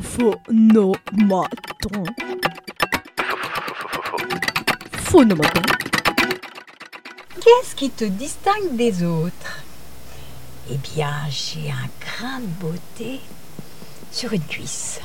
Phonomaton. Phonomaton. Qu'est-ce qui te distingue des autres? Eh bien, j'ai un grain de beauté sur une cuisse.